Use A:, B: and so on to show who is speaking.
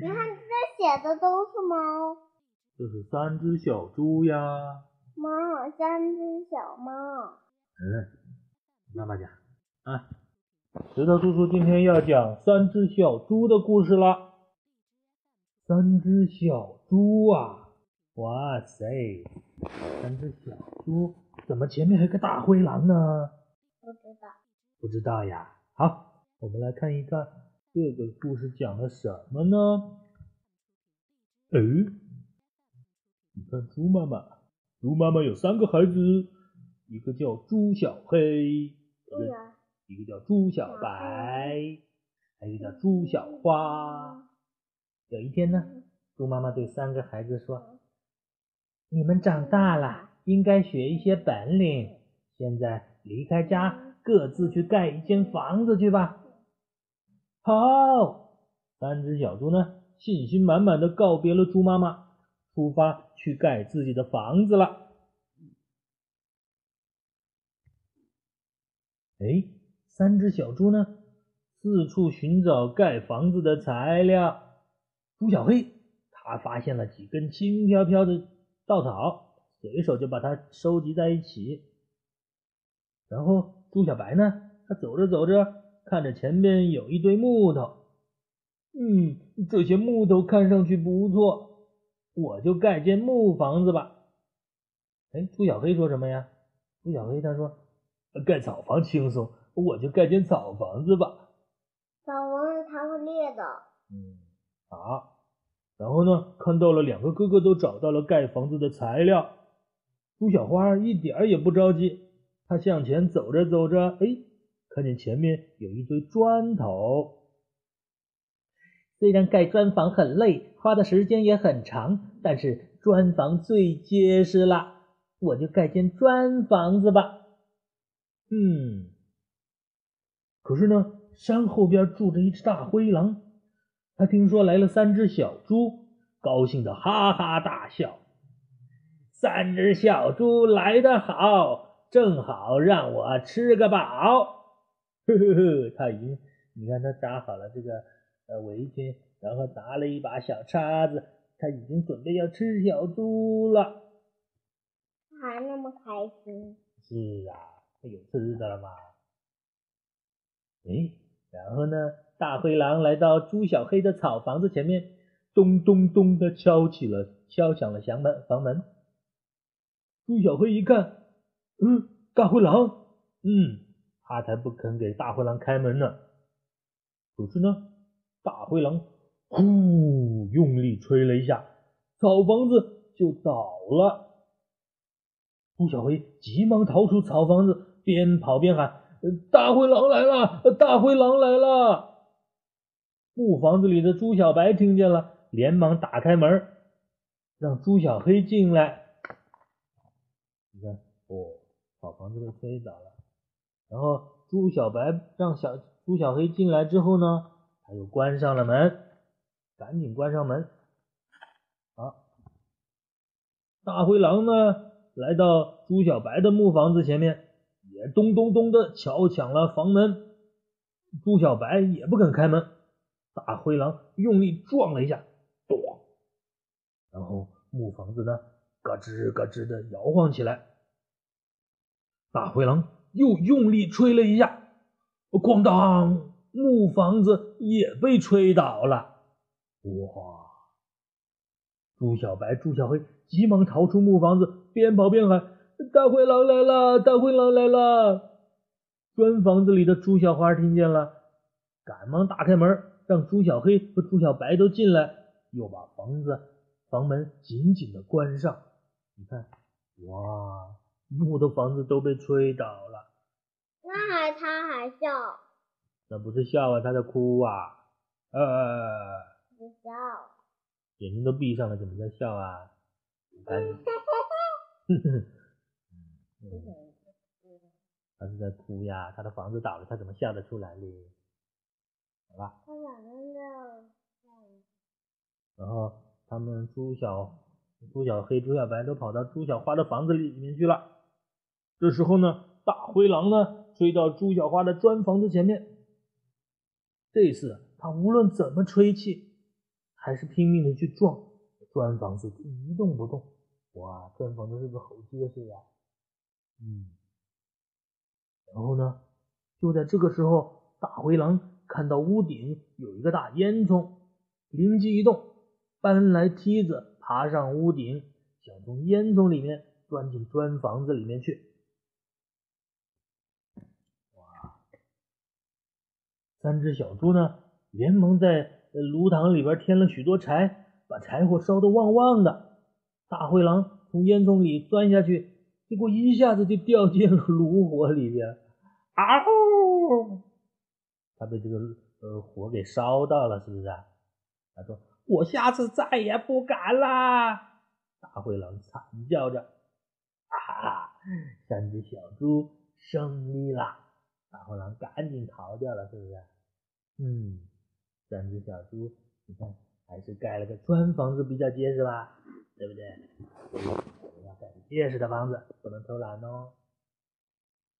A: 你看这写的都是猫。
B: 这是三只小猪呀。
A: 猫，三只小猫。
B: 嗯，妈妈讲啊，石头叔叔今天要讲三只小猪的故事了。三只小猪啊，哇塞，三只小猪，怎么前面还有个大灰狼呢？
A: 不知道。
B: 不知道呀。好，我们来看一看这个故事讲了什么呢？哎。你看，猪妈妈，猪妈妈有三个孩子，一个叫猪小黑，一个一个叫猪小白，还有一个叫猪小花。有一天呢，猪妈妈对三个孩子说：“你们长大了，应该学一些本领。现在离开家，各自去盖一间房子去吧。”好，三只小猪呢，信心满满的告别了猪妈妈。出发去盖自己的房子了。哎，三只小猪呢，四处寻找盖房子的材料。猪小黑他发现了几根轻飘飘的稻草，随手就把它收集在一起。然后猪小白呢，他走着走着，看着前面有一堆木头，嗯，这些木头看上去不错。我就盖间木房子吧。哎，朱小黑说什么呀？朱小黑他说：“盖草房轻松，我就盖间草房子吧。”
A: 草房子它会裂的。
B: 嗯，好。然后呢，看到了两个哥哥都找到了盖房子的材料。朱小花一点也不着急，他向前走着走着，哎，看见前面有一堆砖头。虽然盖砖房很累，花的时间也很长，但是砖房最结实了，我就盖间砖房子吧。嗯，可是呢，山后边住着一只大灰狼，他听说来了三只小猪，高兴的哈哈大笑。三只小猪来得好，正好让我吃个饱。呵呵呵，他已经，你看他扎好了这个。呃，围巾，然后拿了一把小叉子，他已经准备要吃小猪了。
A: 他还那么开心。
B: 是啊，他有吃的了吗？哎，然后呢，大灰狼来到猪小黑的草房子前面，咚咚咚的敲起了，敲响了响门。房门。猪小黑一看，嗯，大灰狼，嗯，他才不肯给大灰狼开门呢。可是呢。大灰狼呼用力吹了一下，草房子就倒了。猪小黑急忙逃出草房子，边跑边喊：“大灰狼来了！大灰狼来了！”木房子里的猪小白听见了，连忙打开门，让猪小黑进来。你看，哦，草房子被吹倒了。然后猪小白让小猪小黑进来之后呢？他又关上了门，赶紧关上门。啊，大灰狼呢，来到猪小白的木房子前面，也咚咚咚的敲响了房门。猪小白也不肯开门，大灰狼用力撞了一下，咚，然后木房子呢，咯吱咯吱的摇晃起来。大灰狼又用力吹了一下，咣当。木房子也被吹倒了，哇！猪小白、猪小黑急忙逃出木房子，边跑边喊：“大灰狼来了！大灰狼来了！”砖房子里的猪小花听见了，赶忙打开门，让猪小黑和猪小白都进来，又把房子房门紧紧的关上。你看，哇！木头房子都被吹倒了，
A: 还他还笑。
B: 那不是笑啊，他在哭啊，呃，
A: 在笑，
B: 眼睛都闭上了，怎么在笑啊？哈哈哈他是在哭呀，他的房子倒了，他怎么笑得出来呢？好吧。
A: 他哪能笑？
B: 然后他们猪小猪小黑、猪小白都跑到猪小花的房子里面去了。这时候呢，大灰狼呢追到朱小花的砖房子前面。这次他无论怎么吹气，还是拼命的去撞砖房子，一动不动。哇，砖房子是个好结实呀？嗯。然后呢，就在这个时候，大灰狼看到屋顶有一个大烟囱，灵机一动，搬来梯子，爬上屋顶，想从烟囱里面钻进砖房子里面去。哇！三只小猪呢，连忙在炉膛里边添了许多柴，把柴火烧得旺旺的。大灰狼从烟囱里钻下去。结果一下子就掉进了炉火里边，啊呼！他被这个呃火给烧到了，是不是？他说：“我下次再也不敢啦！”大灰狼惨叫着：“啊！”三只小猪胜利了，大灰狼赶紧逃掉了，是不是？嗯，三只小猪，你看还是盖了个砖房子比较结实吧，对不对？我要盖结实的房子，不能偷懒哦。